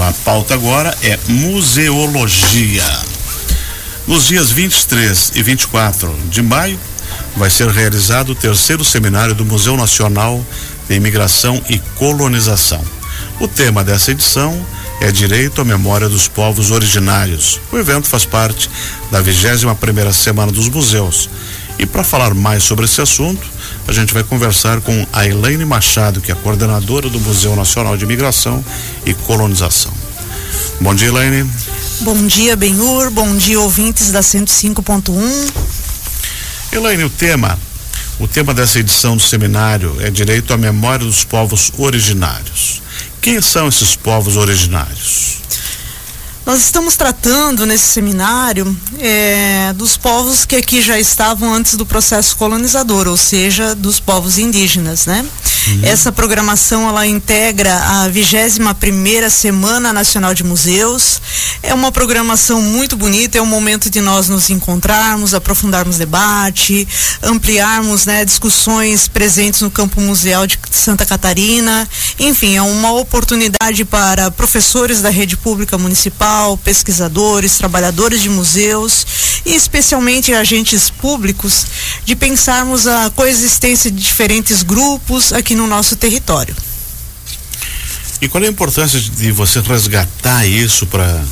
A pauta agora é museologia. Nos dias 23 e 24 de maio, vai ser realizado o terceiro seminário do Museu Nacional de Imigração e Colonização. O tema dessa edição é Direito à Memória dos Povos Originários. O evento faz parte da 21 primeira Semana dos Museus. E para falar mais sobre esse assunto, a gente vai conversar com a Elaine Machado, que é coordenadora do Museu Nacional de Imigração e Colonização. Bom dia, Elaine. Bom dia, Benhur. Bom dia, ouvintes da 105.1. Elaine, o tema, o tema dessa edição do seminário é Direito à Memória dos Povos Originários. Quem são esses povos originários? Nós estamos tratando nesse seminário é, dos povos que aqui já estavam antes do processo colonizador, ou seja, dos povos indígenas, né? Uhum. Essa programação ela integra a 21 primeira Semana Nacional de Museus. É uma programação muito bonita, é um momento de nós nos encontrarmos, aprofundarmos debate, ampliarmos né, discussões presentes no campo museal de Santa Catarina. Enfim, é uma oportunidade para professores da rede pública municipal, pesquisadores, trabalhadores de museus e especialmente agentes públicos de pensarmos a coexistência de diferentes grupos aqui no nosso território. E qual é a importância de você resgatar isso para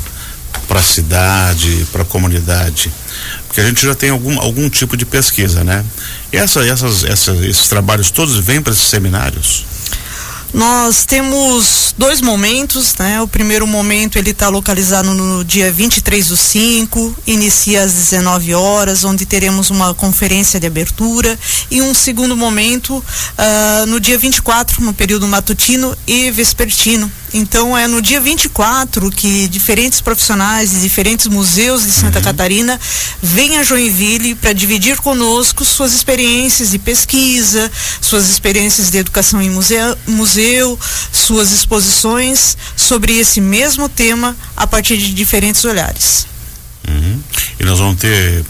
para a cidade, para a comunidade? Porque a gente já tem algum, algum tipo de pesquisa, né? E essa, essas, essas, esses trabalhos todos vêm para esses seminários? Nós temos dois momentos, né? O primeiro momento ele está localizado no dia 23 do 5, inicia às 19 horas, onde teremos uma conferência de abertura, e um segundo momento uh, no dia 24, no período matutino e vespertino, então é no dia 24 que diferentes profissionais de diferentes museus de Santa uhum. Catarina vêm a Joinville para dividir conosco suas experiências de pesquisa, suas experiências de educação em museu, museu, suas exposições sobre esse mesmo tema a partir de diferentes olhares. Uhum. E nós vamos ter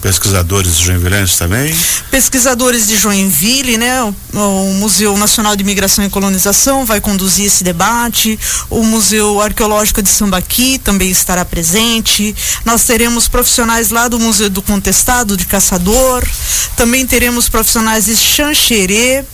pesquisadores joinvilenses também? Pesquisadores de Joinville, né? O, o, Museu Nacional de Imigração e Colonização vai conduzir esse debate. O Museu Arqueológico de Sambaqui também estará presente. Nós teremos profissionais lá do Museu do Contestado, de Caçador. Também teremos profissionais de Xanxerê,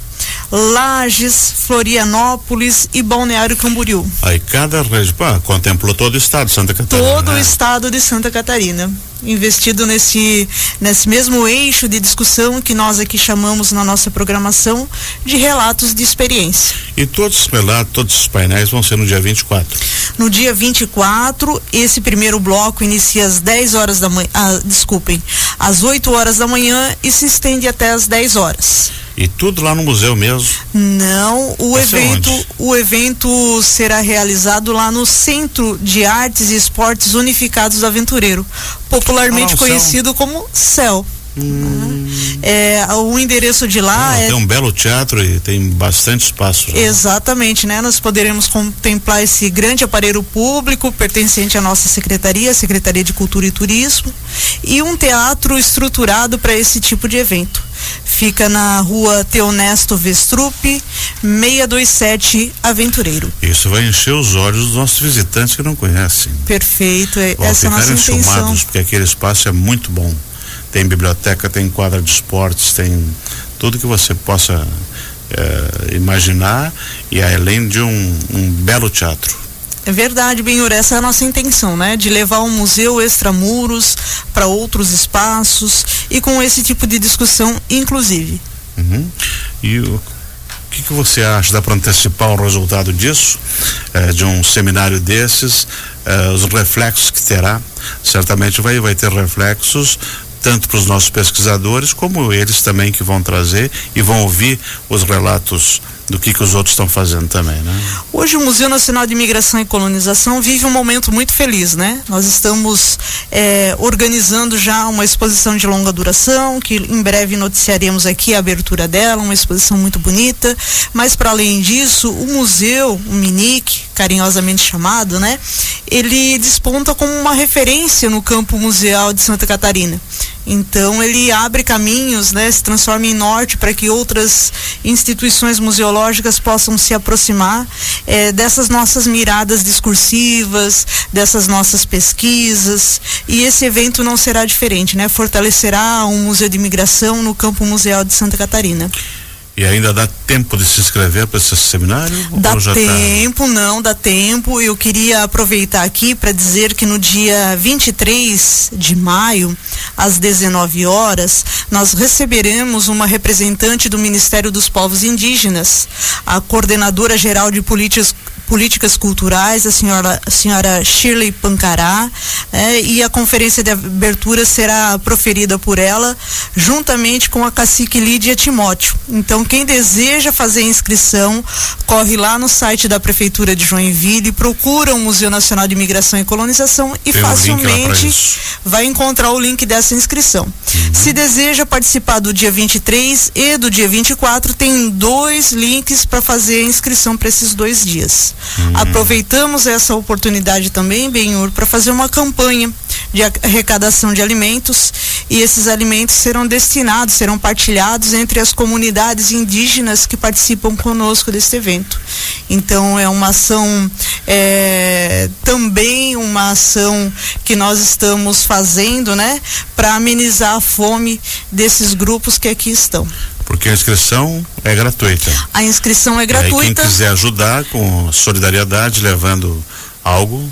Lages, Florianópolis e Balneário Camboriú. Aí cada região contemplou todo o estado de Santa Catarina. Todo né? o estado de Santa Catarina. Investido nesse, nesse mesmo eixo de discussão que nós aqui chamamos na nossa programação de relatos de experiência. E todos os relatos, todos os painéis vão ser no dia 24? No dia 24, esse primeiro bloco inicia às 10 horas da manhã, ah, desculpem, às 8 horas da manhã e se estende até às 10 horas. E tudo lá no museu mesmo? Não, o Vai evento, o evento será realizado lá no Centro de Artes e Esportes Unificados do Aventureiro, popularmente ah, conhecido céu. como CEL. Hum. É, o endereço de lá ah, é. Tem um belo teatro e tem bastante espaço. Lá. Exatamente, né? Nós poderemos contemplar esse grande aparelho público pertencente à nossa secretaria, Secretaria de Cultura e Turismo, e um teatro estruturado para esse tipo de evento. Fica na rua Teonesto Vestrupe, 627 Aventureiro. Isso vai encher os olhos dos nossos visitantes que não conhecem. Perfeito, é, essa é a nossa intenção. Porque aquele espaço é muito bom tem biblioteca, tem quadra de esportes, tem tudo que você possa é, imaginar e além de um, um belo teatro. É verdade, Benhur, essa é a nossa intenção, né? De levar o museu extramuros para outros espaços e com esse tipo de discussão, inclusive. Uhum. E o que, que você acha? Dá para antecipar o resultado disso? É, de um seminário desses? É, os reflexos que terá? Certamente vai, vai ter reflexos tanto para os nossos pesquisadores como eles também que vão trazer e vão ouvir os relatos do que, que os outros estão fazendo também, né? Hoje o Museu Nacional de Imigração e Colonização vive um momento muito feliz, né? Nós estamos é, organizando já uma exposição de longa duração, que em breve noticiaremos aqui a abertura dela, uma exposição muito bonita, mas para além disso, o museu, o MINIC, carinhosamente chamado, né? ele desponta como uma referência no campo museal de Santa Catarina. Então ele abre caminhos, né, se transforma em norte para que outras instituições museológicas possam se aproximar é, dessas nossas miradas discursivas, dessas nossas pesquisas. E esse evento não será diferente, né? Fortalecerá um museu de imigração no campo museal de Santa Catarina. E ainda dá tempo de se inscrever para esse seminário? Dá tá? tempo, tá... não, dá tempo. Eu queria aproveitar aqui para dizer que no dia 23 de maio, às 19 horas, nós receberemos uma representante do Ministério dos Povos Indígenas, a coordenadora geral de políticas Políticas Culturais, a senhora, a senhora Shirley Pancará, é, e a conferência de abertura será proferida por ela, juntamente com a cacique Lídia Timóteo. Então, quem deseja fazer inscrição, corre lá no site da Prefeitura de Joinville, procura o Museu Nacional de Imigração e Colonização e Tem facilmente um vai encontrar o link dessa inscrição. Uhum. Se deseja participar do dia 23 e do dia 24, tem dois links para fazer a inscrição para esses dois dias. Hum. Aproveitamos essa oportunidade também, Benhur, para fazer uma campanha de arrecadação de alimentos e esses alimentos serão destinados, serão partilhados entre as comunidades indígenas que participam conosco deste evento. Então é uma ação, é, também uma ação que nós estamos fazendo, né, para amenizar a fome desses grupos que aqui estão. Porque a inscrição é gratuita. A inscrição é gratuita. E aí, quem quiser ajudar com solidariedade, levando algo,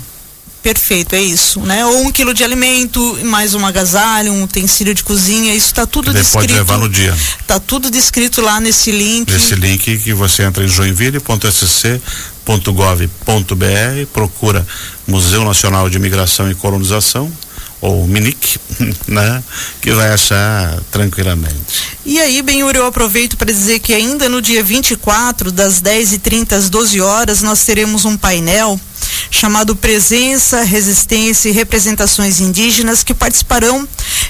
Perfeito, é isso, né? Ou um quilo de alimento, mais um agasalho, um utensílio de cozinha, isso está tudo descrito. Pode levar no dia. Está tudo descrito lá nesse link. Nesse link que você entra em joinville.sc.gov.br, procura Museu Nacional de Imigração e Colonização, ou MINIC, né? Que vai achar tranquilamente. E aí, Benhur, eu aproveito para dizer que ainda no dia 24, das 10h30 às 12 horas, nós teremos um painel chamado Presença, Resistência e Representações Indígenas, que participarão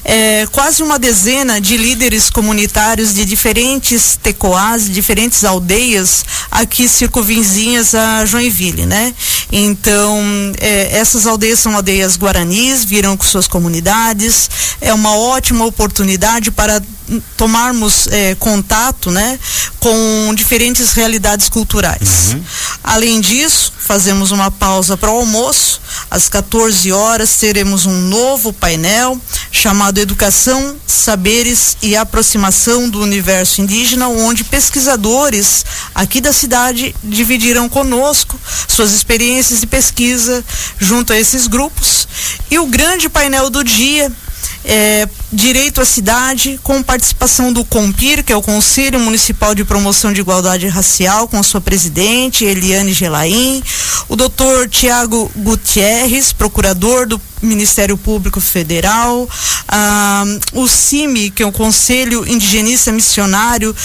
é, quase uma dezena de líderes comunitários de diferentes tecoás, diferentes aldeias aqui circunvizinhas a Joinville, né? Então, é, essas aldeias são aldeias guaranis, viram com suas comunidades, é uma ótima oportunidade para tomarmos é, contato né, com diferentes realidades culturais. Uhum. Além disso, fazemos uma pausa para o almoço. Às 14 horas teremos um novo painel chamado Educação, Saberes e Aproximação do Universo Indígena, onde pesquisadores aqui da cidade dividirão conosco suas experiências de pesquisa junto a esses grupos. E o grande painel do dia é, Direito à Cidade, com participação do COMPIR, que é o Conselho Municipal de Promoção de Igualdade Racial, com sua presidente, Eliane Gelaim, o doutor Tiago Gutierrez, procurador do Ministério Público Federal, ah, o CIMI, que é o Conselho Indigenista Missionário,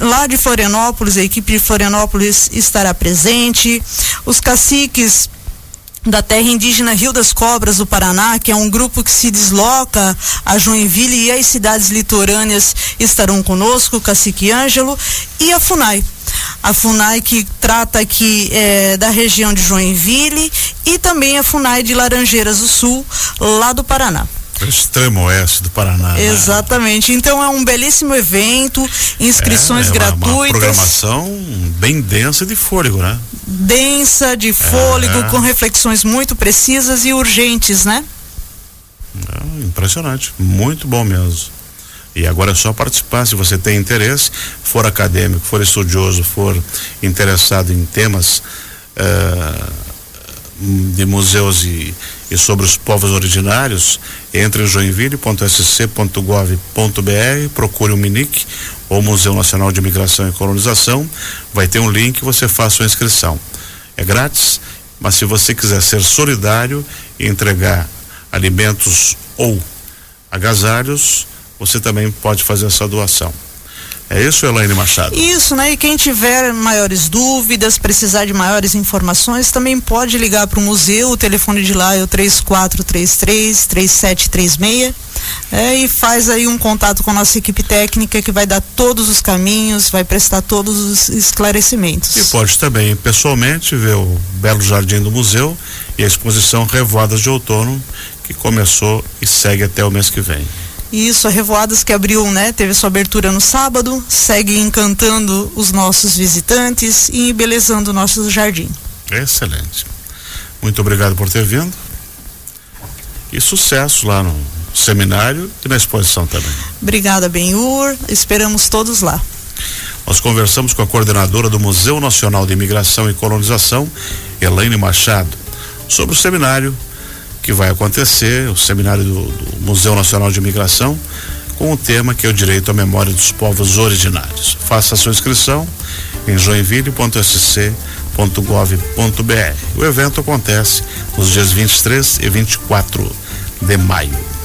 lá de Florianópolis, a equipe de Florianópolis estará presente, os caciques da terra indígena Rio das Cobras do Paraná, que é um grupo que se desloca a Joinville e as cidades litorâneas estarão conosco, Cacique Ângelo, e a FUNAI. A FUNAI que trata aqui é, da região de Joinville e também a FUNAI de Laranjeiras do Sul, lá do Paraná. Extremo oeste do Paraná. Né? Exatamente. Né? Então é um belíssimo evento, inscrições é, é uma, gratuitas. Uma programação bem densa de fôlego, né? Densa, de fôlego, é. com reflexões muito precisas e urgentes, né? É, impressionante, muito bom mesmo. E agora é só participar, se você tem interesse, for acadêmico, for estudioso, for interessado em temas uh, de museus e, e, sobre os povos originários, entre em joinville.sc.gov.br, procure o MINIC, ou Museu Nacional de Imigração e Colonização, vai ter um link, você faça a inscrição. É grátis, mas se você quiser ser solidário e entregar alimentos ou agasalhos, você também pode fazer essa doação. É isso, Elaine Machado? Isso, né? E quem tiver maiores dúvidas, precisar de maiores informações, também pode ligar para o museu. O telefone de lá é o 3433 3736 é, e faz aí um contato com a nossa equipe técnica que vai dar todos os caminhos, vai prestar todos os esclarecimentos. E pode também pessoalmente ver o belo jardim do museu e a exposição Revoadas de Outono que começou e segue até o mês que vem. Isso, a Revoadas que abriu, né, teve sua abertura no sábado, segue encantando os nossos visitantes e embelezando o nosso jardim. Excelente. Muito obrigado por ter vindo. E sucesso lá no seminário e na exposição também. Obrigada, Benhur. Esperamos todos lá. Nós conversamos com a coordenadora do Museu Nacional de Imigração e Colonização, Elaine Machado, sobre o seminário que vai acontecer, o seminário do, do Museu Nacional de Imigração, com o tema que é o direito à memória dos povos originários. Faça a sua inscrição em joinville.sc.gov.br. O evento acontece nos dias 23 e 24 de maio.